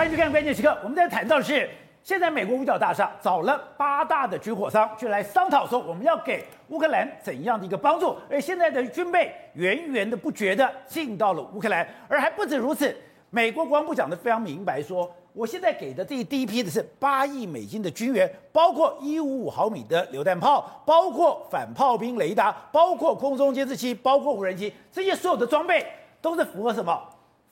欢迎去看关键时刻。我们在谈到的是，现在美国五角大厦找了八大的军火商，就来商讨说我们要给乌克兰怎样的一个帮助。而现在的军备源源的不绝的进到了乌克兰，而还不止如此，美国国防部讲的非常明白，说我现在给的这第一批的是八亿美金的军援，包括一五五毫米的榴弹炮，包括反炮兵雷达，包括空中监视器，包括无人机，这些所有的装备都是符合什么？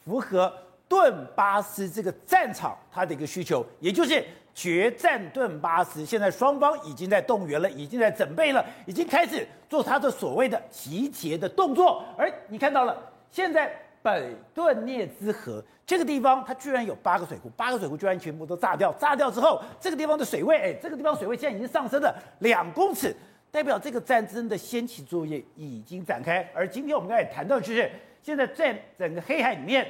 符合。顿巴斯这个战场，它的一个需求，也就是决战顿巴斯。现在双方已经在动员了，已经在准备了，已经开始做它的所谓的集结的动作。而你看到了，现在北顿涅兹河这个地方，它居然有八个水库，八个水库居然全部都炸掉。炸掉之后，这个地方的水位，哎，这个地方水位现在已经上升了两公尺，代表这个战争的先期作业已经展开。而今天我们刚才谈到，就是现在在整个黑海里面。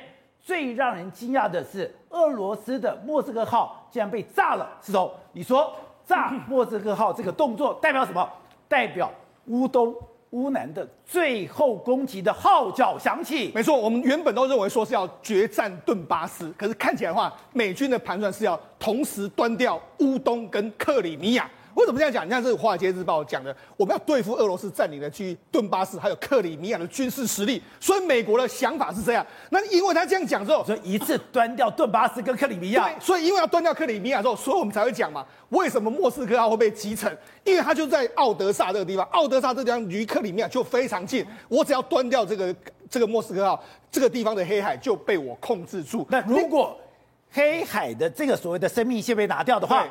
最让人惊讶的是，俄罗斯的莫斯科号竟然被炸了。石头，你说炸莫斯科号这个动作代表什么？代表乌东、乌南的最后攻击的号角响起。没错，我们原本都认为说是要决战顿巴斯，可是看起来的话，美军的盘算是要同时端掉乌东跟克里米亚。为什么这样讲？你看这个《华尔街日报》讲的，我们要对付俄罗斯占领的区域顿巴斯，还有克里米亚的军事实力。所以美国的想法是这样。那因为他这样讲之后，所以一次端掉顿巴斯跟克里米亚。所以因为要端掉克里米亚之后，所以我们才会讲嘛，为什么莫斯科号会被击沉？因为它就在奥德萨这个地方，奥德萨这个地方离克里米亚就非常近。我只要端掉这个这个莫斯科号，这个地方的黑海就被我控制住。那如果黑海的这个所谓的生命线被拿掉的话？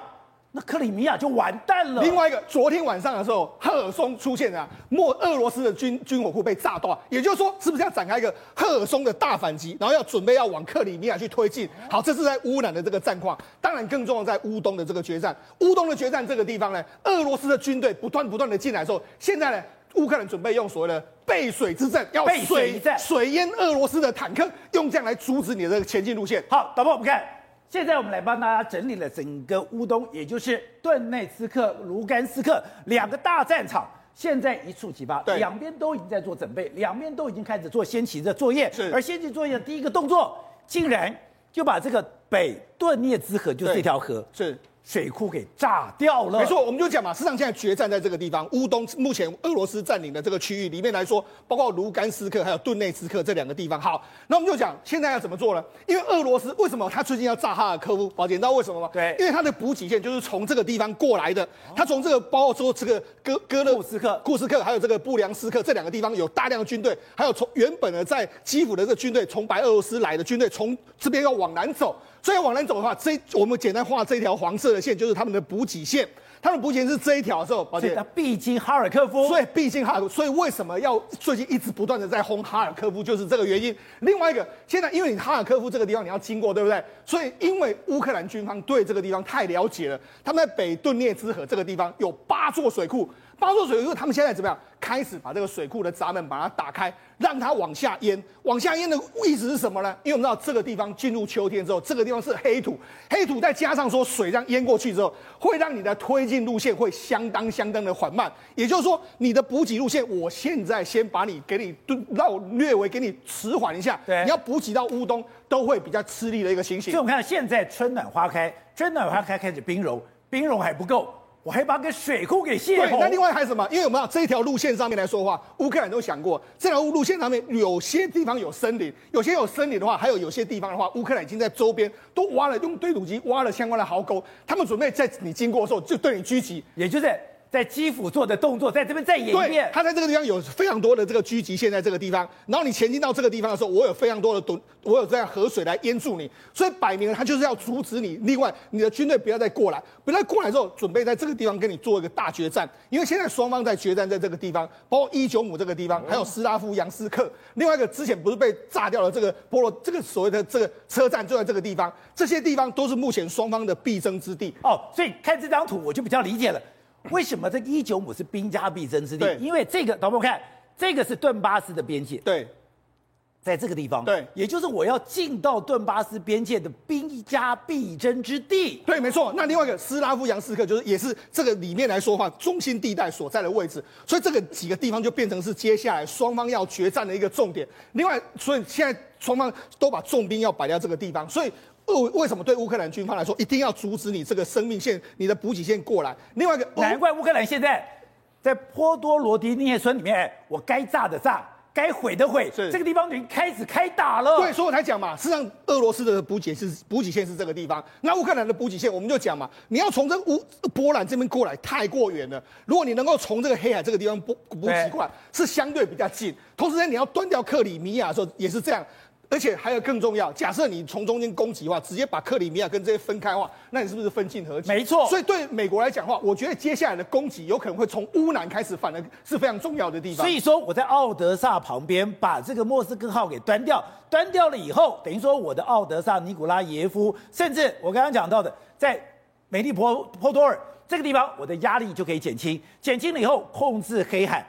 那克里米亚就完蛋了。另外一个，昨天晚上的时候，赫尔松出现了，莫俄罗斯的军军火库被炸断，也就是说，是不是要展开一个赫尔松的大反击，然后要准备要往克里米亚去推进？好，这是在乌南的这个战况。当然，更重要在乌东的这个决战。乌东的决战这个地方呢，俄罗斯的军队不断不断的进来的时候，现在呢，乌克兰准备用所谓的背水之阵，要水背水战水淹俄罗斯的坦克，用这样来阻止你的这个前进路线。好，导播我们看。现在我们来帮大家整理了整个乌东，也就是顿内茨克、卢甘斯克两个大战场，现在一触即发，两边都已经在做准备，两边都已经开始做先期的作业。是，而先期作业的第一个动作，竟然就把这个北顿涅茨河，就是这条河，是。水库给炸掉了，没错，我们就讲嘛，事实上现在决战在这个地方，乌东目前俄罗斯占领的这个区域里面来说，包括卢甘斯克还有顿内斯克这两个地方。好，那我们就讲现在要怎么做呢？因为俄罗斯为什么他最近要炸哈尔科夫？宝姐，你知道为什么吗？对，因为他的补给线就是从这个地方过来的，他从这个包括说这个哥哥勒库斯克、库斯克还有这个布良斯克这两个地方有大量的军队，还有从原本的在基辅的这个军队，从白俄罗斯来的军队从这边要往南走。所以往南走的话，这我们简单画这条黄色的线，就是他们的补给线。他们补给线是这一条的时候，而且他必经哈尔科夫，所以必经哈尔科夫。所以为什么要最近一直不断的在轰哈尔科夫，就是这个原因。另外一个，现在因为你哈尔科夫这个地方你要经过，对不对？所以因为乌克兰军方对这个地方太了解了，他们在北顿涅茨河这个地方有八座水库。八座水库，他们现在怎么样？开始把这个水库的闸门把它打开，让它往下淹。往下淹的位置是什么呢？因为我们知道这个地方进入秋天之后，这个地方是黑土，黑土再加上说水这样淹过去之后，会让你的推进路线会相当相当的缓慢。也就是说，你的补给路线，我现在先把你给你绕略微给你迟缓一下。对，你要补给到乌东都会比较吃力的一个情形。所以我们看现在春暖花开，春暖花开开始冰融，冰融还不够。我还把个水库给泄洪。对，那另外还有什么？因为我们要这一条路线上面来说的话，乌克兰都想过，这条路线上面有些地方有森林，有些有森林的话，还有有些地方的话，乌克兰已经在周边都挖了，用堆土机挖了相关的壕沟，他们准备在你经过的时候就对你狙击，也就是。在基辅做的动作，在这边再演一遍。他在这个地方有非常多的这个狙击线，在这个地方。然后你前进到这个地方的时候，我有非常多的堵，我有这样河水来淹住你。所以摆明了，他就是要阻止你。另外，你的军队不要再过来，不要再过来之后，准备在这个地方跟你做一个大决战。因为现在双方在决战，在这个地方，包括伊久姆这个地方，还有斯拉夫杨斯克。另外一个之前不是被炸掉了这个波罗，这个所谓的这个车站就在这个地方。这些地方都是目前双方的必争之地。哦，所以看这张图，我就比较理解了。为什么这一九五是兵家必争之地？因为这个，导播看，这个是顿巴斯的边界。对，在这个地方。对，也就是我要进到顿巴斯边界的兵家必争之地。对，没错。那另外一个斯拉夫杨斯克，就是也是这个里面来说的话，中心地带所在的位置。所以这个几个地方就变成是接下来双方要决战的一个重点。另外，所以现在双方都把重兵要摆在这个地方，所以。俄为什么对乌克兰军方来说一定要阻止你这个生命线、你的补给线过来？另外一个，难怪乌克兰现在在波多罗的涅村里面，我该炸的炸。该毁的毁，是这个地方已经开始开打了。对，所以我才讲嘛，事实上俄罗斯的补给是补给线是这个地方，那乌克兰的补给线我们就讲嘛，你要从这乌波兰这边过来太过远了。如果你能够从这个黑海这个地方补补给过来，是相对比较近。同时呢，你要端掉克里米亚的时候也是这样。而且还有更重要，假设你从中间攻击的话，直接把克里米亚跟这些分开的话，那你是不是分进合击？没错。所以对美国来讲的话，我觉得接下来的攻击有可能会从乌南开始，反而是非常重要的地方。所以说我在奥德萨旁边把这个莫斯科号给端掉，端掉了以后，等于说我的奥德萨、尼古拉耶夫，甚至我刚刚讲到的，在美利波波多尔这个地方，我的压力就可以减轻，减轻了以后控制黑海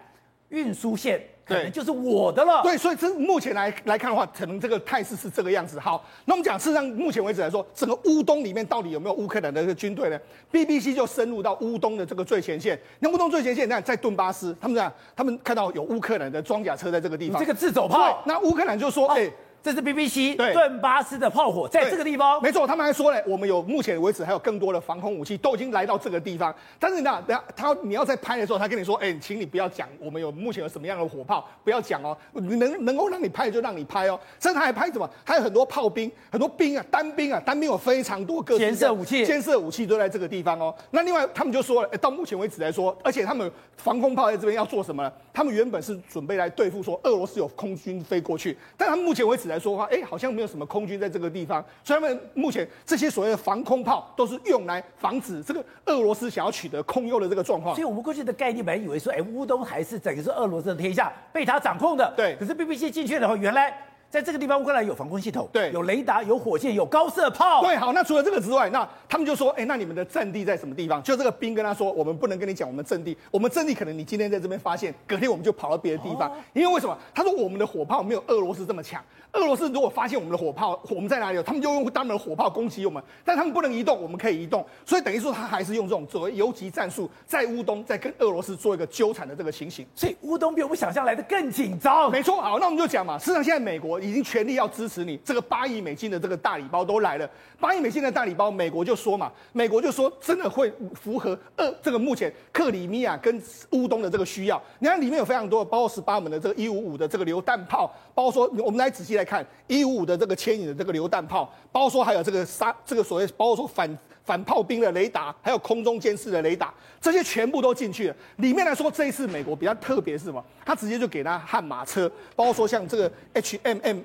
运输线。对，就是我的了。对，所以这目前来来看的话，可能这个态势是这个样子。好，那我们讲，事实上目前为止来说，整个乌东里面到底有没有乌克兰的这个军队呢？BBC 就深入到乌东的这个最前线。那乌东最前线，那在顿巴斯，他们讲，他们看到有乌克兰的装甲车在这个地方，这个自走炮。那乌克兰就说，哎、哦。这是 BBC 顿巴斯的炮火，在这个地方，没错，他们还说呢，我们有目前为止还有更多的防空武器都已经来到这个地方。但是呢，等下他你要在拍的时候，他跟你说，哎，请你不要讲，我们有目前有什么样的火炮，不要讲哦，能能够让你拍就让你拍哦。甚至他还拍什么？还有很多炮兵，很多兵啊，单兵啊，单兵有非常多个监射武器，监射武器都在这个地方哦。那另外他们就说了，到目前为止来说，而且他们防空炮在这边要做什么呢？他们原本是准备来对付说俄罗斯有空军飞过去，但他们目前为止来说的话，哎，好像。没有什么空军在这个地方，所以他们目前这些所谓的防空炮都是用来防止这个俄罗斯想要取得空优的这个状况。所以我们过去的概念本来以为说，哎，乌东还是整个是俄罗斯的天下，被他掌控的。对。可是 BBC 进去的话，原来。在这个地方，乌克兰有防空系统，对，有雷达，有火箭，有高射炮。对，好，那除了这个之外，那他们就说，哎，那你们的阵地在什么地方？就这个兵跟他说，我们不能跟你讲我们阵地，我们阵地可能你今天在这边发现，隔天我们就跑到别的地方。哦、因为为什么？他说我们的火炮没有俄罗斯这么强。俄罗斯如果发现我们的火炮，我们在哪里，他们就用他们的火炮攻击我们，但他们不能移动，我们可以移动。所以等于说，他还是用这种作为游击战术，在乌东在跟俄罗斯做一个纠缠的这个情形。所以乌东比我们想象来的更紧张。没错，好，那我们就讲嘛，事实上现在美国已经全力要。支持你这个八亿美金的这个大礼包都来了，八亿美金的大礼包，美国就说嘛，美国就说真的会符合呃这个目前克里米亚跟乌东的这个需要。你看里面有非常多的，包括十八门的这个一五五的这个榴弹炮，包括说我们来仔细来看一五五的这个牵引的这个榴弹炮，包括说还有这个杀这个所谓包括说反反炮兵的雷达，还有空中监视的雷达，这些全部都进去了。里面来说，这一次美国比较特别是什么？他直接就给他悍马车，包括说像这个 HMM。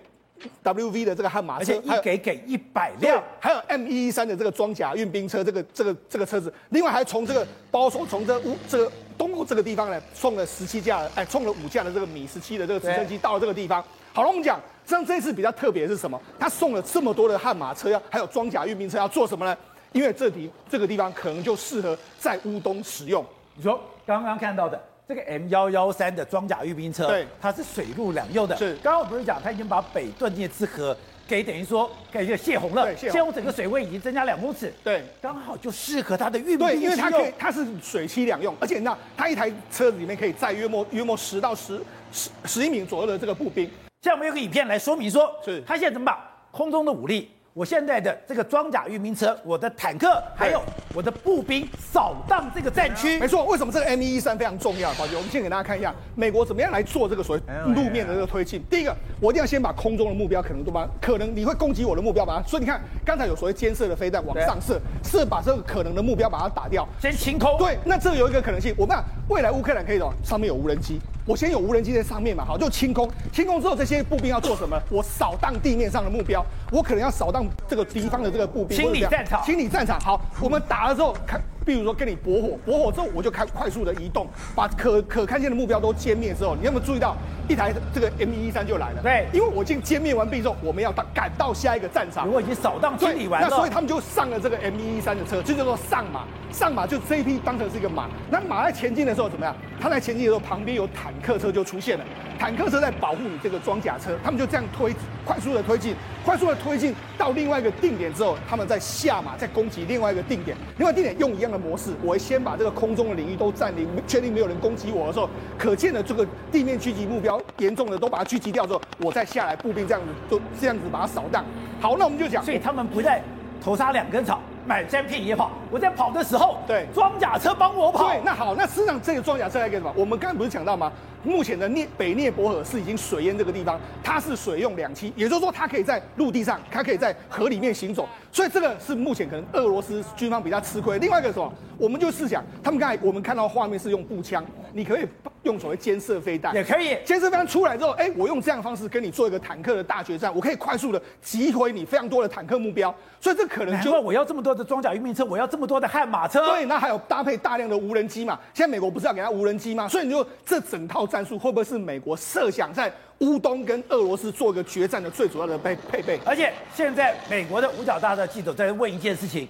W V 的这个悍马车，一给给一百辆，还有 M 一一三的这个装甲运兵车，这个这个这个车子，另外还从这个包括说从这乌这个东欧这个地方呢，送了十七架，哎，送了五架的这个米十七的这个直升机到了这个地方。好了，我们讲，像这次比较特别的是什么？他送了这么多的悍马车，要还有装甲运兵车要做什么呢？因为这里这个地方可能就适合在乌东使用。你说刚刚看到的。这个 M 幺幺三的装甲运兵车，对，它是水陆两用的。是，刚刚我不是讲，他已经把北顿涅茨河给等于说给这个泄洪了，泄洪整个水位已经增加两公尺。对，刚好就适合它的运兵。对，因为它可以，它是水栖两用，而且那它一台车子里面可以载约莫约莫十到十十十一名左右的这个步兵。现在我们有个影片来说明说，是他现在怎么把空中的武力。我现在的这个装甲运兵车，我的坦克，还有我的步兵扫荡这个战区。没错，为什么这个 M 一一三非常重要？宝杰，我们先给大家看一下，美国怎么样来做这个所谓路面的这个推进。第一个，我一定要先把空中的目标可能都把可能你会攻击我的目标把它，所以你看刚才有所谓监射的飞弹往上射，是把这个可能的目标把它打掉，先清空。对，那这有一个可能性，我们看未来乌克兰可以的，上面有无人机。我先有无人机在上面嘛，好，就清空，清空之后，这些步兵要做什么？我扫荡地面上的目标，我可能要扫荡这个敌方的这个步兵，清理战场，清理战场。好，我们打了之后看。比如说跟你驳火，驳火之后我就开快速的移动，把可可看见的目标都歼灭之后，你有没有注意到一台这个 M 一一三就来了？对，因为我已经歼灭完毕之后，我们要到赶到下一个战场。我已经扫荡清理完了，那所以他们就上了这个 M 一一三的车，就叫做上马。上马就这一批当成是一个马。那马在前进的时候怎么样？它在前进的时候旁边有坦克车就出现了，坦克车在保护你这个装甲车，他们就这样推快速的推进，快速的推进到另外一个定点之后，他们再下马再攻击另外一个定点，另外定点用一样的模式，我会先把这个空中的领域都占领，确定没有人攻击我的时候，可见的这个地面狙击目标严重的都把它狙击掉之后，我再下来步兵这样子就这样子把它扫荡。好，那我们就讲，所以他们不再头插两根草。满山遍野跑，我在跑的时候，对，装甲车帮我跑。对，那好，那实际上这个装甲车来干什么？我们刚才不是讲到吗？目前的涅北涅伯河是已经水淹这个地方，它是水用两栖，也就是说它可以在陆地上，它可以在河里面行走，所以这个是目前可能俄罗斯军方比较吃亏。另外一个什么？我们就试想，他们刚才我们看到画面是用步枪，你可以用所谓尖射飞弹，也可以。尖射飞弹出来之后，哎，我用这样的方式跟你做一个坦克的大决战，我可以快速的击毁你非常多的坦克目标，所以这可能就我要这么多的装甲运兵车，我要这么多的悍马车，对，那还有搭配大量的无人机嘛？现在美国不是要给他无人机吗？所以你就这整套战术会不会是美国设想在乌东跟俄罗斯做一个决战的最主要的配配备？而且现在美国的五角大厦记者在问一件事情，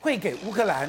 会给乌克兰？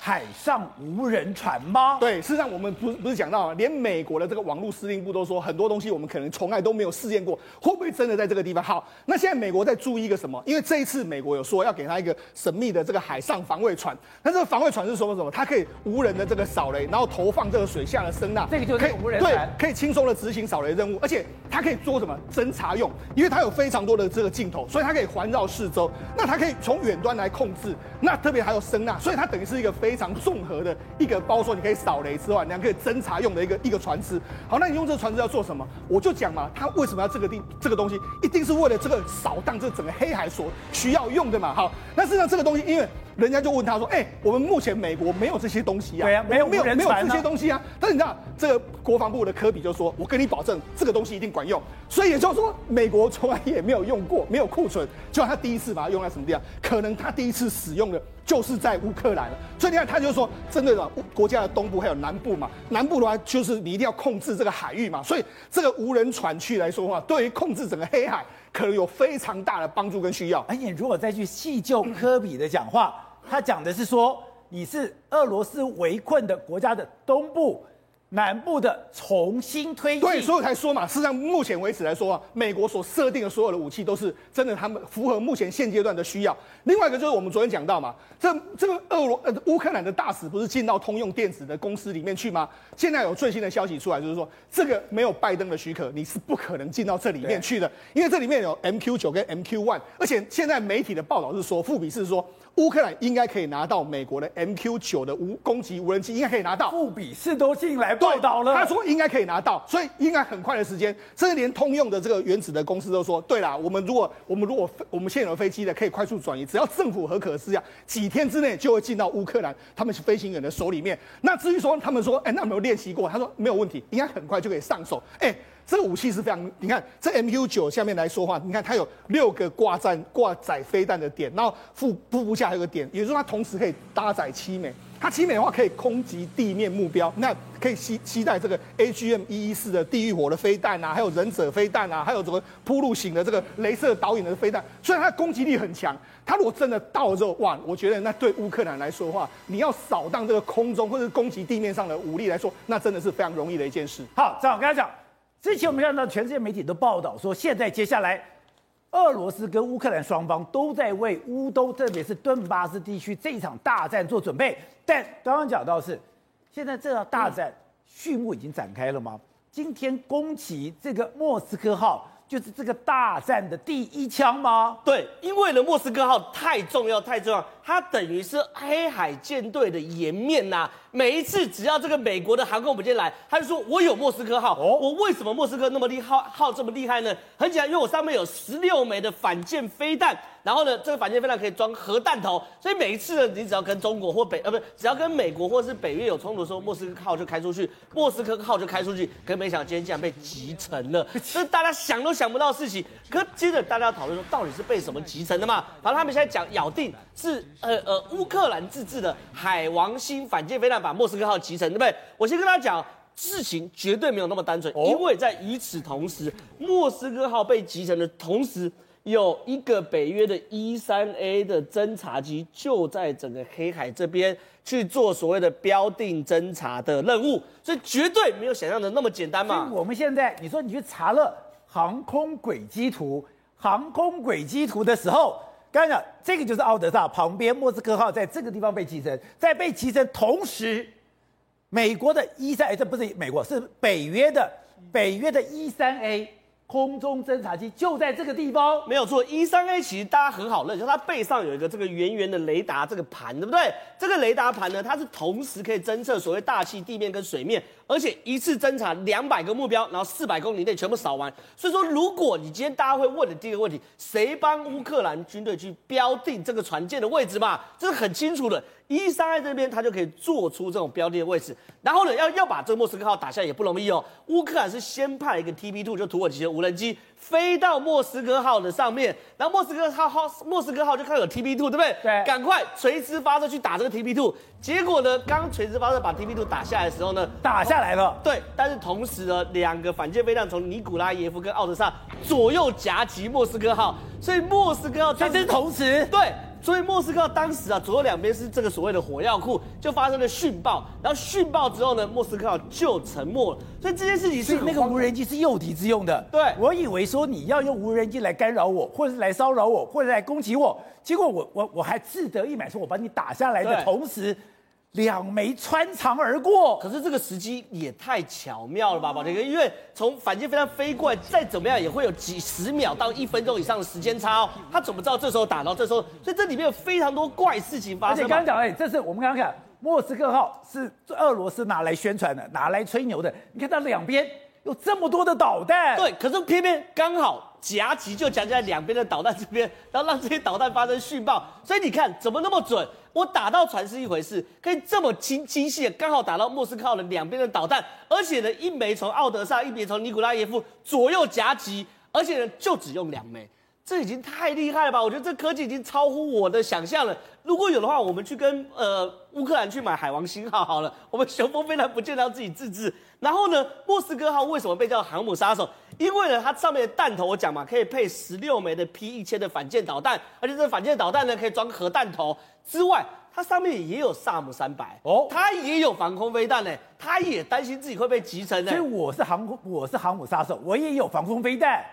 海上无人船吗？对，事实上我们不是不是讲到，连美国的这个网络司令部都说，很多东西我们可能从来都没有试验过，会不会真的在这个地方？好，那现在美国在注意一个什么？因为这一次美国有说要给他一个神秘的这个海上防卫船，那这个防卫船是说什么？它可以无人的这个扫雷，然后投放这个水下的声呐，这个就是无人船，对，可以轻松的执行扫雷任务，而且它可以做什么？侦察用，因为它有非常多的这个镜头，所以它可以环绕四周，那它可以从远端来控制，那特别还有声呐，所以它等于是一个非非常综合的。一个包说你可以扫雷之外，你还可以侦察用的一个一个船只。好，那你用这个船只要做什么？我就讲嘛，它为什么要这个地这个东西？一定是为了这个扫荡这整个黑海所需要用的嘛。好，那事实上这个东西，因为人家就问他说，哎、欸，我们目前美国没有这些东西啊，对啊，没有没有没有这些东西啊。但是你知道，这个国防部的科比就说，我跟你保证，这个东西一定管用。所以也就是说，美国从来也没有用过，没有库存，就他第一次把它用在什么地方？可能他第一次使用的。就是在乌克兰了，所以你看，他就说针对了国家的东部还有南部嘛，南部的话就是你一定要控制这个海域嘛，所以这个无人船去来说的话，对于控制整个黑海可能有非常大的帮助跟需要。而且如果再去细究科比的讲话，他讲的是说，你是俄罗斯围困的国家的东部。南部的重新推进，对，所以才说嘛，事实上目前为止来说啊，美国所设定的所有的武器都是真的，他们符合目前现阶段的需要。另外一个就是我们昨天讲到嘛，这这个俄罗呃乌克兰的大使不是进到通用电子的公司里面去吗？现在有最新的消息出来，就是说这个没有拜登的许可，你是不可能进到这里面去的，因为这里面有 MQ 九跟 MQ one，而且现在媒体的报道是说，富比是说。乌克兰应该可以拿到美国的 MQ 九的无攻击无人机，应该可以拿到。富比士都进来报道了，他说应该可以拿到，所以应该很快的时间，甚至连通用的这个原子的公司都说，对啦，我们如果我们如果我们现有的飞机的可以快速转移，只要政府核可是这样，几天之内就会进到乌克兰他们是飞行员的手里面。那至于说他们说，哎，那有没有练习过？他说没有问题，应该很快就可以上手。哎。这个武器是非常，你看这 MQ 九下面来说话，你看它有六个挂载挂载飞弹的点，然后腹腹部下还有个点，也就是说它同时可以搭载七枚，它七枚的话可以攻击地面目标，那可以携携带这个 AGM 一一四的地狱火的飞弹啊，还有忍者飞弹啊，还有这个铺路型的这个镭射导引的飞弹，虽然它的攻击力很强，它如果真的到了之后，哇，我觉得那对乌克兰来说的话，你要扫荡这个空中或者是攻击地面上的武力来说，那真的是非常容易的一件事。好，这样跟他讲。之前我们看到全世界媒体都报道说，现在接下来，俄罗斯跟乌克兰双方都在为乌东，特别是顿巴斯地区这一场大战做准备。但刚刚讲到是，现在这场大战序幕已经展开了吗？今天攻击这个莫斯科号。就是这个大战的第一枪吗？对，因为呢，莫斯科号太重要，太重要，它等于是黑海舰队的颜面呐、啊。每一次只要这个美国的航空母舰来，他就说我有莫斯科号。哦，我为什么莫斯科那么厉害，号这么厉害呢？很简单，因为我上面有十六枚的反舰飞弹。然后呢，这个反舰飞弹可以装核弹头，所以每一次呢，你只要跟中国或北呃不是，只要跟美国或是北约有冲突的时候，莫斯科号就开出去，莫斯科号就开出去。可没想到今天竟然被击沉了，这是大家想都想不到的事情。可接着大家要讨论说，到底是被什么击沉的嘛？反正他们现在讲咬定是呃呃乌克兰自制的海王星反舰飞弹把莫斯科号击沉，对不对？我先跟大家讲，事情绝对没有那么单纯，因为在与此同时，莫斯科号被击沉的同时。有一个北约的 E 三 A 的侦察机就在整个黑海这边去做所谓的标定侦察的任务，所以绝对没有想象的那么简单嘛。我们现在你说你去查了航空轨迹图，航空轨迹图的时候，刚刚讲这个就是奥德萨旁边，莫斯科号在这个地方被击沉，在被击沉同时，美国的一三 A 这不是美国，是北约的北约的一三 A。空中侦察机就在这个地方，没有错。E 三 A 其实大家很好认，就它背上有一个这个圆圆的雷达这个盘，对不对？这个雷达盘呢，它是同时可以侦测所谓大气、地面跟水面，而且一次侦察两百个目标，然后四百公里内全部扫完。所以说，如果你今天大家会问的第一个问题，谁帮乌克兰军队去标定这个船舰的位置嘛？这是很清楚的。E 三在这边，它就可以做出这种标的的位置。然后呢，要要把这个莫斯科号打下来也不容易哦。乌克兰是先派一个 TB2，就土耳其的无人机飞到莫斯科号的上面，然后莫斯科号号莫斯科号就看到有 TB2，对不对？对。赶快垂直发射去打这个 TB2。结果呢，刚垂直发射把 TB2 打下来的时候呢，打下来了。对。但是同时呢，两个反舰飞弹从尼古拉耶夫跟奥德萨左右夹击莫斯科号，所以莫斯科号这是同时对。所以莫斯科当时啊，左右两边是这个所谓的火药库，就发生了殉爆。然后殉爆之后呢，莫斯科就沉没了。所以这件事情是那个无人机是诱敌之用的。对，我以为说你要用无人机来干扰我，或者是来骚扰我，或者来攻击我。结果我我我还志得意满，说我把你打下来的同时。两枚穿肠而过，可是这个时机也太巧妙了吧，宝杰哥，因为从反舰飞弹飞过来，再怎么样也会有几十秒到一分钟以上的时间差哦。他怎么知道这时候打到这时候？所以这里面有非常多怪事情发生。而且刚刚讲，哎，这是我们刚刚看莫斯科号是俄罗斯拿来宣传的，拿来吹牛的。你看它两边有这么多的导弹，对，可是偏偏刚好夹击就夹在两边的导弹这边，然后让这些导弹发生殉爆。所以你看怎么那么准？我打到船是一回事，可以这么精精细刚好打到莫斯科号的两边的导弹，而且呢，一枚从奥德萨，一枚从尼古拉耶夫左右夹击，而且呢，就只用两枚，这已经太厉害了吧？我觉得这科技已经超乎我的想象了。如果有的话，我们去跟呃乌克兰去买海王星号好了，我们雄风飞弹不见得要自己自制。然后呢，莫斯科号为什么被叫航母杀手？因为呢，它上面的弹头我讲嘛，可以配十六枚的 P 一千的反舰导弹，而且这个反舰导弹呢，可以装核弹头。之外，它上面也有萨姆三百哦，它也有防空飞弹呢，它也担心自己会被击沉呢。所以我是航空，我是航母杀手，我也有防空飞弹。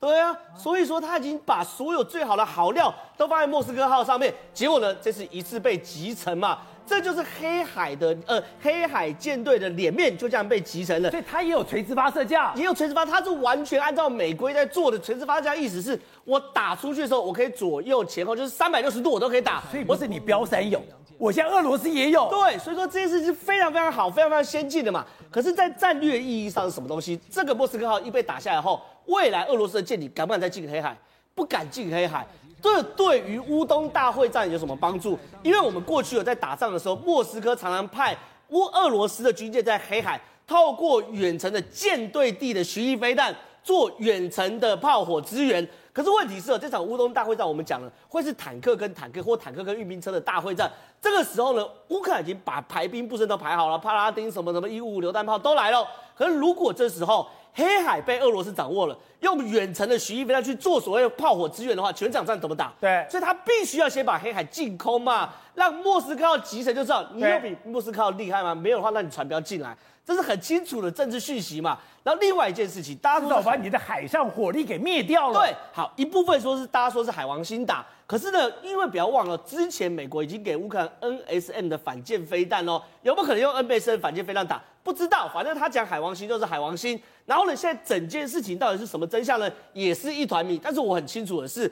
对啊，所以说他已经把所有最好的好料都放在莫斯科号上面，结果呢，这是一次被击沉嘛。这就是黑海的呃黑海舰队的脸面就这样被击沉了，所以它也有垂直发射架，也有垂直发，它是完全按照美规在做的垂直发射架，意思是我打出去的时候，我可以左右前后就是三百六十度我都可以打，所以不是你标三有，我现在俄罗斯也有，对，所以说这件事是非常非常好，非常非常先进的嘛。可是，在战略意义上是什么东西？这个莫斯科号一被打下来后，未来俄罗斯的舰艇敢不敢再进黑海？不敢进黑海。这对于乌东大会战有什么帮助？因为我们过去有在打仗的时候，莫斯科常常派乌俄罗斯的军舰在黑海，透过远程的舰队地的巡弋飞弹做远程的炮火支援。可是问题是，这场乌东大会战我们讲了，会是坦克跟坦克或坦克跟运兵车的大会战。这个时候呢，乌克兰已经把排兵布阵都排好了，帕拉丁什么什么一五五榴弹炮都来了。可是如果这时候，黑海被俄罗斯掌握了，用远程的巡弋飞弹去做所谓的炮火支援的话，全场战怎么打？对，所以他必须要先把黑海进空嘛，让莫斯科号急沉就知道你有比莫斯科号厉害吗？没有的话，那你船不要进来，这是很清楚的政治讯息嘛。然后另外一件事情，大家知道把你的海上火力给灭掉了。对，好一部分说是大家说是海王星打，可是呢，因为不要忘了，之前美国已经给乌克兰 NSM 的反舰飞弹哦，有没有可能用 NSM 反舰飞弹打？不知道，反正他讲海王星就是海王星。然后呢，现在整件事情到底是什么真相呢？也是一团迷。但是我很清楚的是，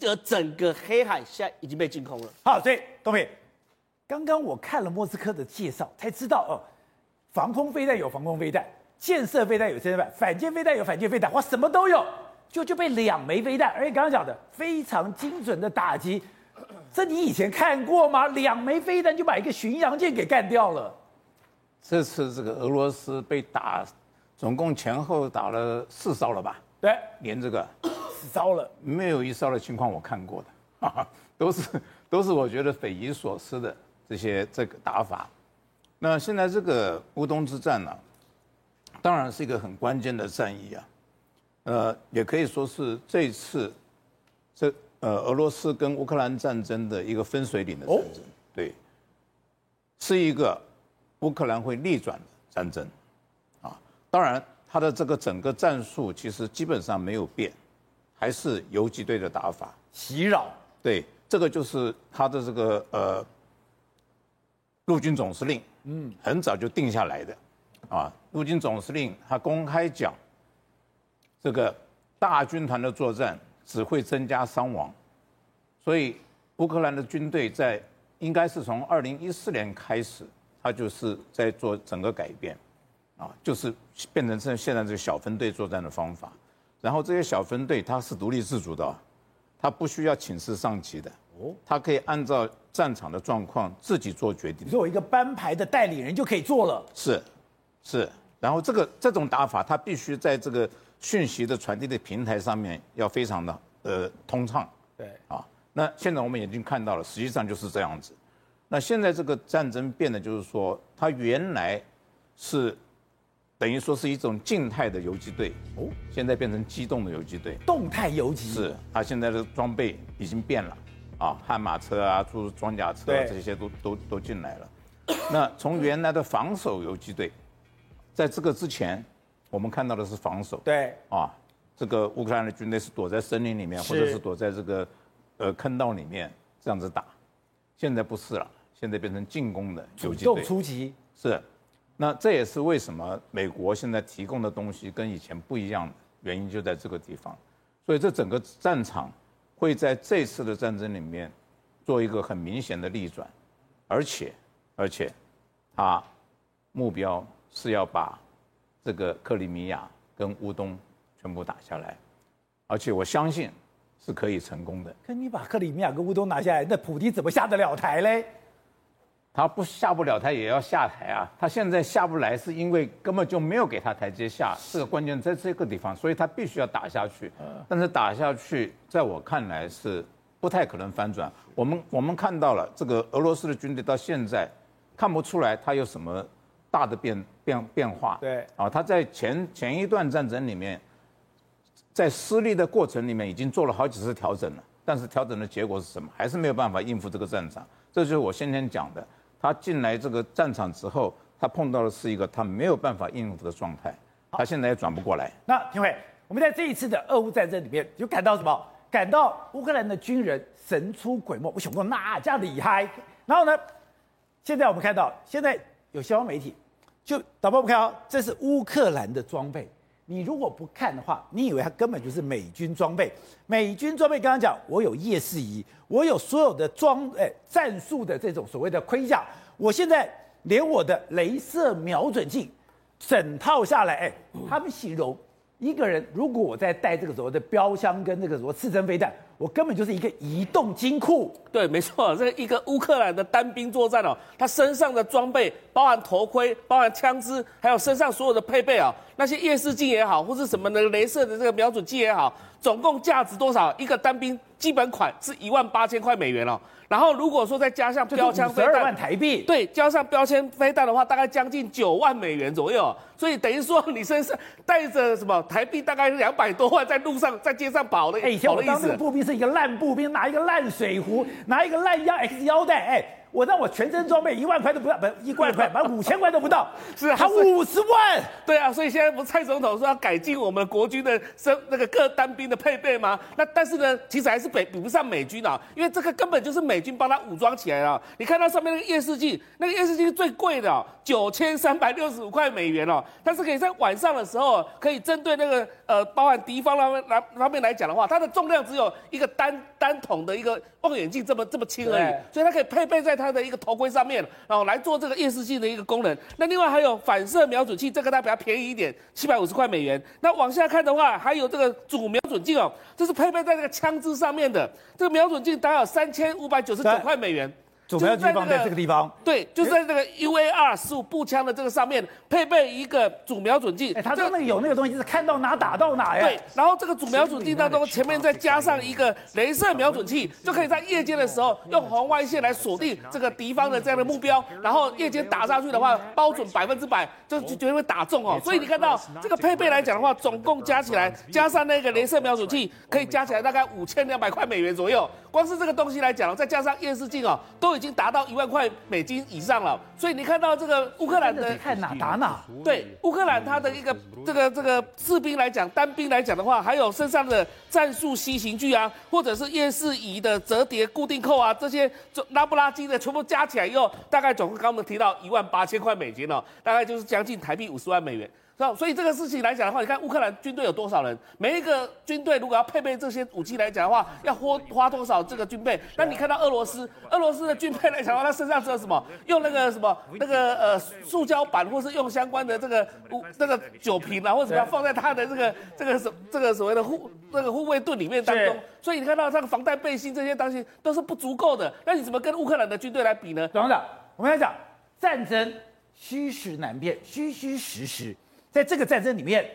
呃，整个黑海现在已经被净空了。好，所以东平，刚刚我看了莫斯科的介绍，才知道哦，防空飞弹有防空飞弹，建设飞弹有建设飞弹，反舰飞弹有反舰飞弹，哇，什么都有，就就被两枚飞弹，而且刚刚讲的非常精准的打击，这你以前看过吗？两枚飞弹就把一个巡洋舰给干掉了。这次这个俄罗斯被打，总共前后打了四艘了吧？对，连这个四艘了，没有一艘的情况我看过的，哈哈，都是都是我觉得匪夷所思的这些这个打法。那现在这个乌东之战呢、啊，当然是一个很关键的战役啊，呃，也可以说是这次这呃俄罗斯跟乌克兰战争的一个分水岭的战争，哦、对，是一个。乌克兰会逆转的战争，啊，当然，他的这个整个战术其实基本上没有变，还是游击队的打法，袭扰。对，这个就是他的这个呃陆军总司令，嗯，很早就定下来的，啊，陆军总司令他公开讲，这个大军团的作战只会增加伤亡，所以乌克兰的军队在应该是从二零一四年开始，他就是在做整个改变，啊，就是变成现现在这个小分队作战的方法。然后这些小分队它是独立自主的，它不需要请示上级的，哦，它可以按照战场的状况自己做决定。作为一个班排的代理人就可以做了。是，是。然后这个这种打法，它必须在这个讯息的传递的平台上面要非常的呃通畅。对。啊，那现在我们已经看到了，实际上就是这样子。那现在这个战争变得就是说，它原来是。等于说是一种静态的游击队哦，现在变成机动的游击队。动态游击是，它现在的装备已经变了啊，悍马车啊，诸装甲车啊，这些都都都进来了。那从原来的防守游击队，在这个之前，我们看到的是防守。对啊，这个乌克兰的军队是躲在森林里面，或者是躲在这个呃坑道里面这样子打。现在不是了，现在变成进攻的游击队。主动出击是。那这也是为什么美国现在提供的东西跟以前不一样的原因，就在这个地方。所以这整个战场会在这次的战争里面做一个很明显的逆转，而且而且，他目标是要把这个克里米亚跟乌东全部打下来，而且我相信是可以成功的。可你把克里米亚跟乌东拿下来，那普丁怎么下得了台嘞？他不下不了台也要下台啊！他现在下不来，是因为根本就没有给他台阶下，这个关键在这个地方，所以他必须要打下去。但是打下去，在我看来是不太可能翻转。我们我们看到了这个俄罗斯的军队到现在看不出来他有什么大的变变变化。对啊，他在前前一段战争里面，在失利的过程里面已经做了好几次调整了，但是调整的结果是什么？还是没有办法应付这个战场。这就是我先前讲的。他进来这个战场之后，他碰到的是一个他没有办法应付的状态，他现在也转不过来。那廷伟，我们在这一次的俄乌战争里面，就感到什么？感到乌克兰的军人神出鬼没，我想说哪家厉害？然后呢，现在我们看到，现在有西方媒体就导播不开哦，这是乌克兰的装备。你如果不看的话，你以为它根本就是美军装备。美军装备刚刚讲，我有夜视仪，我有所有的装诶战术的这种所谓的盔甲。我现在连我的镭射瞄准镜，整套下来，哎，他们形容一个人如果我在带这个所谓的标枪跟那个什么刺针飞弹。我根本就是一个移动金库。对，没错，这一个乌克兰的单兵作战哦，他身上的装备包含头盔、包含枪支，还有身上所有的配备啊，那些夜视镜也好，或是什么的镭射的这个瞄准镜也好，总共价值多少？一个单兵基本款是一万八千块美元哦。然后如果说再加上标枪飞弹，二万台币。对，加上标枪飞弹的话，大概将近九万美元左右。所以等于说你身上 带着什么台币大概两百多万，在路上在街上跑的，哎，以前我当那个步兵是一个烂步兵，拿一个烂水壶，拿一个烂腰 X 腰带，哎。我让我全身装备一万块都不到，不一万块，反正五千块都不到，是啊，还五十万。对啊，所以现在不是蔡总统说要改进我们国军的生那个各单兵的配备吗？那但是呢，其实还是比比不上美军啊，因为这个根本就是美军帮他武装起来了。你看到上面那个夜视镜，那个夜视镜是最贵的，九千三百六十五块美元哦。但是可以在晚上的时候，可以针对那个呃，包含敌方那边来方面来讲的话，它的重量只有一个单单筒的一个望远镜这么这么轻而已，所以它可以配备在。它的一个头盔上面，然后来做这个夜视镜的一个功能。那另外还有反射瞄准器，这个它比较便宜一点，七百五十块美元。那往下看的话，还有这个主瞄准镜哦，这是配备在这个枪支上面的。这个瞄准镜大概有三千五百九十九块美元。主瞄准镜放在这个地方，对，就是在这个 UAR 十五步枪的这个上面配备一个主瞄准镜。哎，它真的有那个东西，是看到哪打到哪呀。对，然后这个主瞄准镜当中前面再加上一个镭射瞄准器，就可以在夜间的时候用红外线来锁定这个敌方的这样的目标，然后夜间打上去的话，包准百分之百，就绝对会打中哦。所以你看到这个配备来讲的话，总共加起来加上那个镭射瞄准器，可以加起来大概五千两百块美元左右。光是这个东西来讲，再加上夜视镜哦，都经达到一万块美金以上了。所以你看到这个乌克兰的看哪打哪，对乌克兰他的一个这个这个士兵来讲，单兵来讲的话，还有身上的战术 C 型具啊，或者是夜视仪的折叠固定扣啊，这些拉不拉几的全部加起来以后，大概总共刚刚我们提到一万八千块美金哦，大概就是将近台币五十万美元。所以这个事情来讲的话，你看乌克兰军队有多少人？每一个军队如果要配备这些武器来讲的话，要花花多少这个军备？那你看到俄罗斯，俄罗斯的军备来讲的话，他身上只有什么？用那个什么那个呃塑胶板，或是用相关的这个那个酒瓶啊，或者什么放在他的这个这个什这个所谓的护那个护卫盾里面当中。所以你看到这个防弹背心这些东西都是不足够的。那你怎么跟乌克兰的军队来比呢？董事长，我们来讲战争虚实难辨，虚虚实实。在这个战争里面，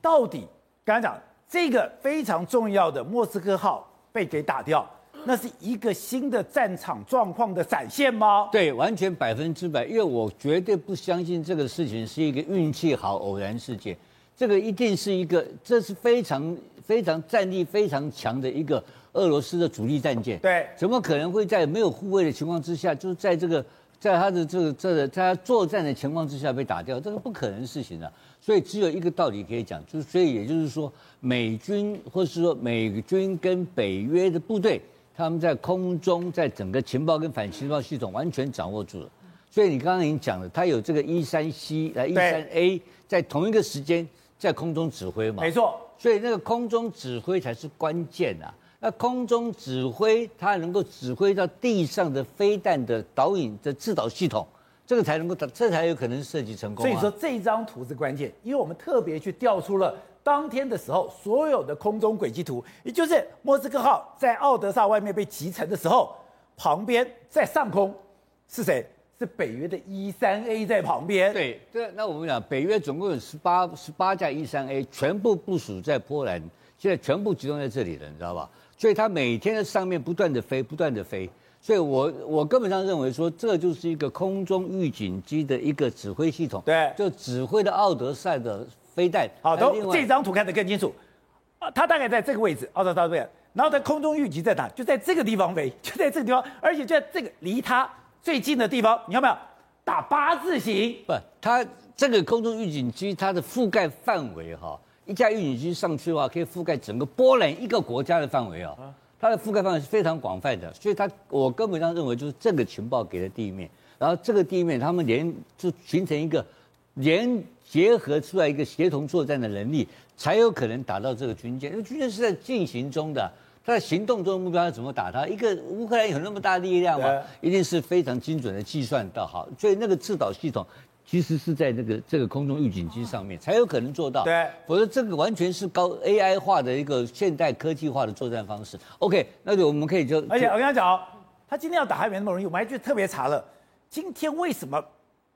到底刚才讲这个非常重要的莫斯科号被给打掉，那是一个新的战场状况的展现吗？对，完全百分之百，因为我绝对不相信这个事情是一个运气好偶然事件，这个一定是一个，这是非常非常战力非常强的一个俄罗斯的主力战舰。对，怎么可能会在没有护卫的情况之下，就是在这个。在他的这个这个在他作战的情况之下被打掉，这个不可能事情啊！所以只有一个道理可以讲，就是所以也就是说，美军或是说美军跟北约的部队，他们在空中在整个情报跟反情报系统完全掌握住了。所以你刚刚已经讲了，他有这个一三 C 来一三 A 在同一个时间在空中指挥嘛？没错，所以那个空中指挥才是关键啊！那空中指挥，它能够指挥到地上的飞弹的导引的制导系统，这个才能够打，这才有可能设计成功啊。所以说这张图是关键，因为我们特别去调出了当天的时候所有的空中轨迹图，也就是莫斯科号在奥德萨外面被击沉的时候，旁边在上空是谁？是北约的 E 三 A 在旁边。对，对，那我们讲北约总共有十八十八架 E 三 A，全部部署在波兰，现在全部集中在这里了，你知道吧？所以它每天在上面不断的飞，不断的飞。所以我我根本上认为说，这就是一个空中预警机的一个指挥系统。对，就指挥的奥德赛的飞弹。好，都这张图看得更清楚。啊，它大概在这个位置，奥德赛这边。然后在空中预警在哪？就在这个地方飞，就在这个地方，而且就在这个离它最近的地方，你看到没有？打八字形。不，它这个空中预警机它的覆盖范围哈。一架预警机上去的话，可以覆盖整个波兰一个国家的范围哦。它的覆盖范围是非常广泛的，所以它我根本上认为就是这个情报给了地面，然后这个地面他们连就形成一个连结合出来一个协同作战的能力，才有可能打到这个军舰。因为军舰是在进行中的，它在行动中的目标要怎么打它？一个乌克兰有那么大力量吗？一定是非常精准的计算到好，所以那个制导系统。其实是在这个这个空中预警机上面才有可能做到，对，否则这个完全是高 AI 化的一个现代科技化的作战方式。OK，那就我们可以就，而且我跟他讲哦，他今天要打还没那么容易，我们还去特别查了，今天为什么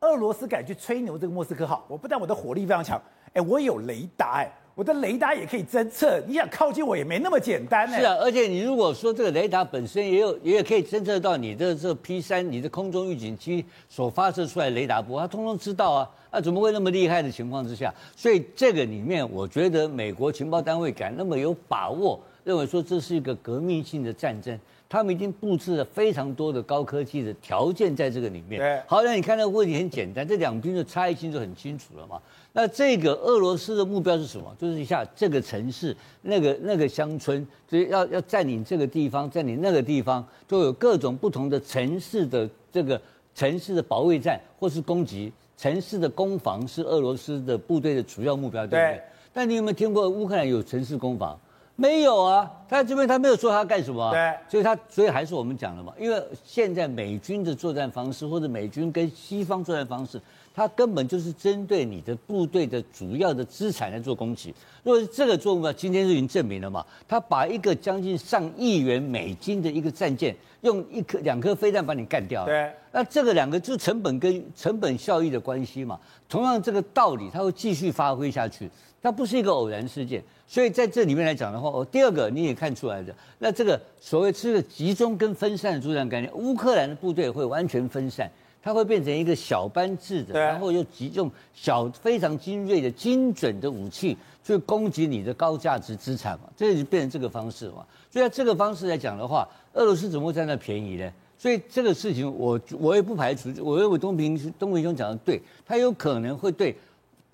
俄罗斯敢去吹牛这个莫斯科号？我不但我的火力非常强，哎，我有雷达，哎。我的雷达也可以侦测，你想靠近我也没那么简单呢。是啊，而且你如果说这个雷达本身也有，也可以侦测到你的这个 P 三，你的空中预警机所发射出来雷达波，它通通知道啊。那怎么会那么厉害的情况之下？所以这个里面，我觉得美国情报单位敢那么有把握，认为说这是一个革命性的战争。他们已经布置了非常多的高科技的条件在这个里面。对，好，那你看那个问题很简单，这两边的差异性就很清楚了嘛。那这个俄罗斯的目标是什么？就是一下这个城市、那个那个乡村，就是要要占领这个地方，占领那个地方，就有各种不同的城市的这个城市的保卫战或是攻击，城市的攻防是俄罗斯的部队的主要目标，对不对？对。但你有没有听过乌克兰有城市攻防？没有啊，他这边他没有说他干什么啊，对，所以他所以还是我们讲的嘛，因为现在美军的作战方式或者美军跟西方作战方式，他根本就是针对你的部队的主要的资产来做攻击。如果是这个作物呢，今天就已经证明了嘛，他把一个将近上亿元美金的一个战舰，用一颗两颗飞弹把你干掉，对，那这个两个就是成本跟成本效益的关系嘛，同样这个道理它会继续发挥下去。它不是一个偶然事件，所以在这里面来讲的话，哦，第二个你也看出来的，那这个所谓这个集中跟分散的作战概念，乌克兰的部队会完全分散，它会变成一个小班制的，然后又集中小非常精锐的精准的武器去攻击你的高价值资产嘛，这就变成这个方式嘛。所以在这个方式来讲的话，俄罗斯怎么会占到便宜呢？所以这个事情我我也不排除，我认为东平东平兄讲的对，他有可能会对，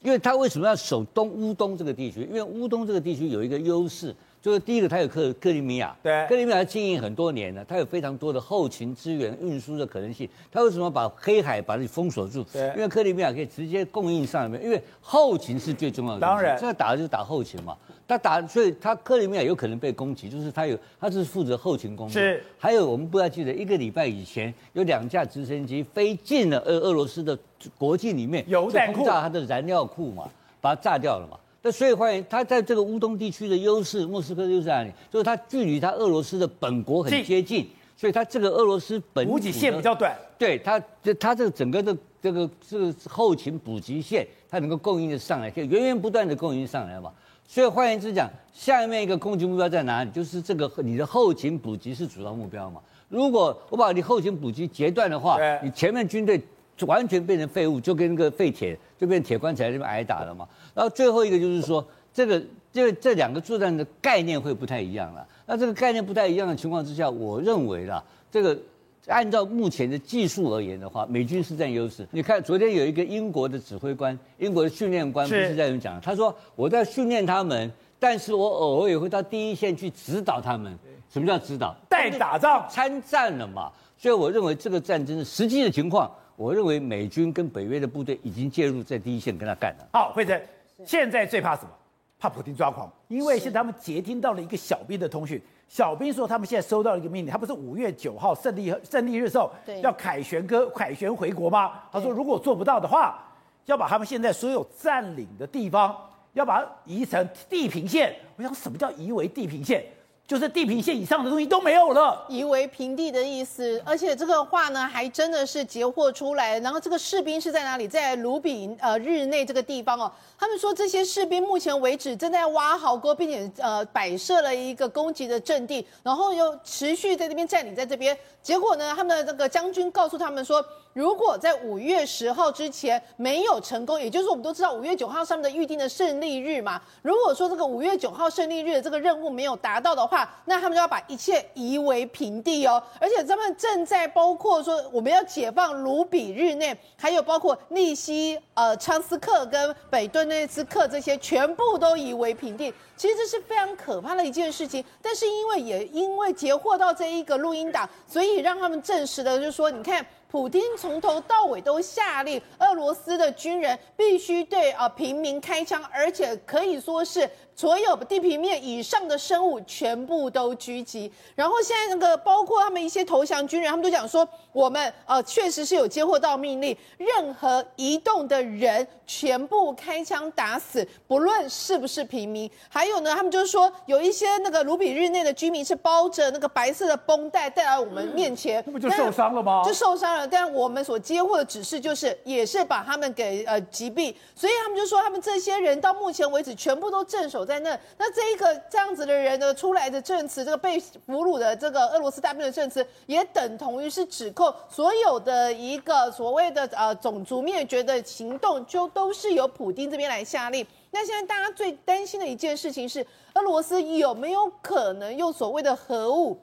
因为他为什么要守东乌东这个地区？因为乌东这个地区有一个优势。就是第一个，它有克克里米亚，对，克里米亚经营很多年了，它有非常多的后勤资源运输的可能性。它为什么把黑海把它封锁住？对，因为克里米亚可以直接供应上面，因为后勤是最重要的。当然，现在打的就是打后勤嘛。他打，所以他克里米亚有可能被攻击，就是他有，他是负责后勤工作。是，还有我们不要记得，一个礼拜以前有两架直升机飞进了俄俄罗斯的国境里面，油弹库，轰炸它的燃料库嘛，把它炸掉了嘛。那所以换言他在这个乌东地区的优势，莫斯科优势在哪里？就是它距离它俄罗斯的本国很接近，所以它这个俄罗斯本补给线比较短。对它，这它这个整个的这个这个后勤补给线，它能够供应的上来，可以源源不断的供应上来嘛。所以换言之讲，下面一个攻击目标在哪里？就是这个你的后勤补给是主要目标嘛。如果我把你后勤补给截断的话，你前面军队就完全变成废物，就跟那个废铁就变铁棺材这边挨打了嘛。然后最后一个就是说，这个因为这两个作战的概念会不太一样了。那这个概念不太一样的情况之下，我认为啦，这个按照目前的技术而言的话，美军是占优势。你看昨天有一个英国的指挥官，英国的训练官不是在这讲，他说我在训练他们，但是我偶尔也会到第一线去指导他们。什么叫指导？带打仗参战了嘛。所以我认为这个战争的实际的情况，我认为美军跟北约的部队已经介入在第一线跟他干了。好，惠珍。现在最怕什么？怕普京抓狂，因为现在他们接听到了一个小兵的通讯，小兵说他们现在收到了一个命令，他不是五月九号胜利胜利日时候要凯旋哥凯旋回国吗？他说如果做不到的话，要把他们现在所有占领的地方要把它移成地平线。我想什么叫移为地平线？就是地平线以上的东西都没有了，夷为平地的意思。而且这个话呢，还真的是截获出来。然后这个士兵是在哪里？在卢比呃日内这个地方哦。他们说这些士兵目前为止正在挖壕沟，并且呃摆设了一个攻击的阵地，然后又持续在这边占领在这边。结果呢，他们的这个将军告诉他们说，如果在五月十号之前没有成功，也就是我们都知道五月九号上面的预定的胜利日嘛。如果说这个五月九号胜利日的这个任务没有达到的话，那他们就要把一切夷为平地哦。而且他们正在包括说我们要解放卢比日内，还有包括利西呃昌斯克跟北顿涅茨克这些，全部都夷为平地。其实这是非常可怕的一件事情。但是因为也因为截获到这一个录音档，所以让他们证实的，就是说你看。普京从头到尾都下令，俄罗斯的军人必须对啊平民开枪，而且可以说是。所有地平面以上的生物全部都狙击，然后现在那个包括他们一些投降军人，他们都讲说，我们呃确实是有接获到命令，任何移动的人全部开枪打死，不论是不是平民。还有呢，他们就是说有一些那个卢比日内的居民是包着那个白色的绷带带来我们面前，那不就受伤了吗？就受伤了，但我们所接获的指示就是也是把他们给呃击毙，所以他们就说他们这些人到目前为止全部都镇守。在那，那这一个这样子的人呢出来的证词，这个被俘虏的这个俄罗斯大兵的证词，也等同于是指控所有的一个所谓的呃种族灭绝的行动，就都是由普京这边来下令。那现在大家最担心的一件事情是，俄罗斯有没有可能用所谓的核武？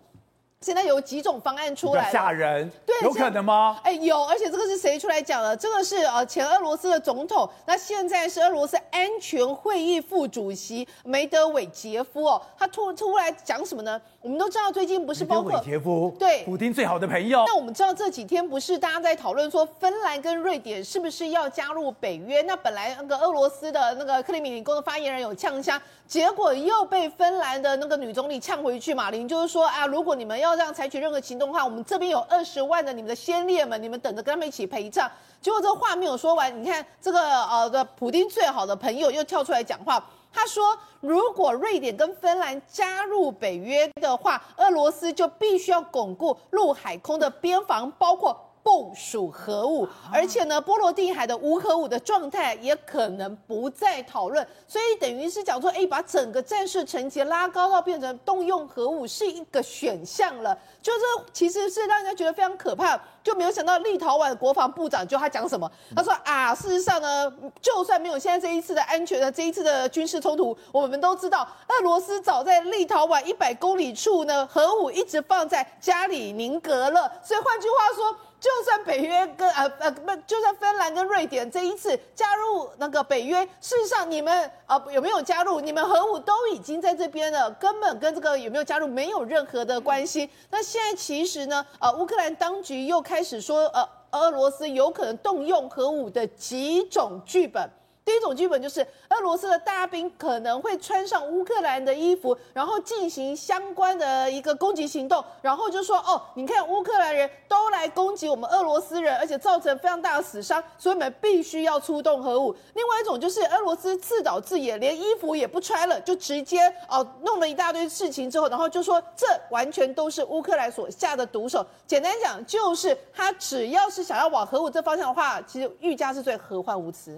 现在有几种方案出来，吓人，对，有可能吗？哎，有，而且这个是谁出来讲的？这个是呃前俄罗斯的总统，那现在是俄罗斯安全会议副主席梅德韦杰夫哦，他突突来讲什么呢？我们都知道最近不是包括韦杰夫对普丁最好的朋友，那我们知道这几天不是大家在讨论说芬兰跟瑞典是不是要加入北约？那本来那个俄罗斯的那个克里米林宫的发言人有呛声，结果又被芬兰的那个女总理呛回去，马林就是说啊，如果你们要要这样采取任何行动的话，我们这边有二十万的你们的先烈们，你们等着跟他们一起陪葬。结果这话没有说完，你看这个呃的普丁最好的朋友又跳出来讲话，他说如果瑞典跟芬兰加入北约的话，俄罗斯就必须要巩固陆海空的边防，包括。部署核武，而且呢，波罗的海的无核武的状态也可能不再讨论，所以等于是讲说，哎，把整个战事层级拉高到变成动用核武是一个选项了，就这其实是让人家觉得非常可怕，就没有想到立陶宛国防部长就他讲什么，他说啊，事实上呢，就算没有现在这一次的安全的这一次的军事冲突，我们都知道，俄罗斯早在立陶宛一百公里处呢，核武一直放在加里宁格勒，所以换句话说。就算北约跟呃呃不，就算芬兰跟瑞典这一次加入那个北约，事实上你们、呃、有没有加入？你们核武都已经在这边了，根本跟这个有没有加入没有任何的关系。那现在其实呢，呃，乌克兰当局又开始说，呃，俄罗斯有可能动用核武的几种剧本。第一种剧本就是俄罗斯的大兵可能会穿上乌克兰的衣服，然后进行相关的一个攻击行动，然后就说哦，你看乌克兰人都来攻击我们俄罗斯人，而且造成非常大的死伤，所以我们必须要出动核武。另外一种就是俄罗斯自导自演，连衣服也不穿了，就直接哦弄了一大堆事情之后，然后就说这完全都是乌克兰所下的毒手。简单讲，就是他只要是想要往核武这方向的话，其实欲加之罪，何患无辞。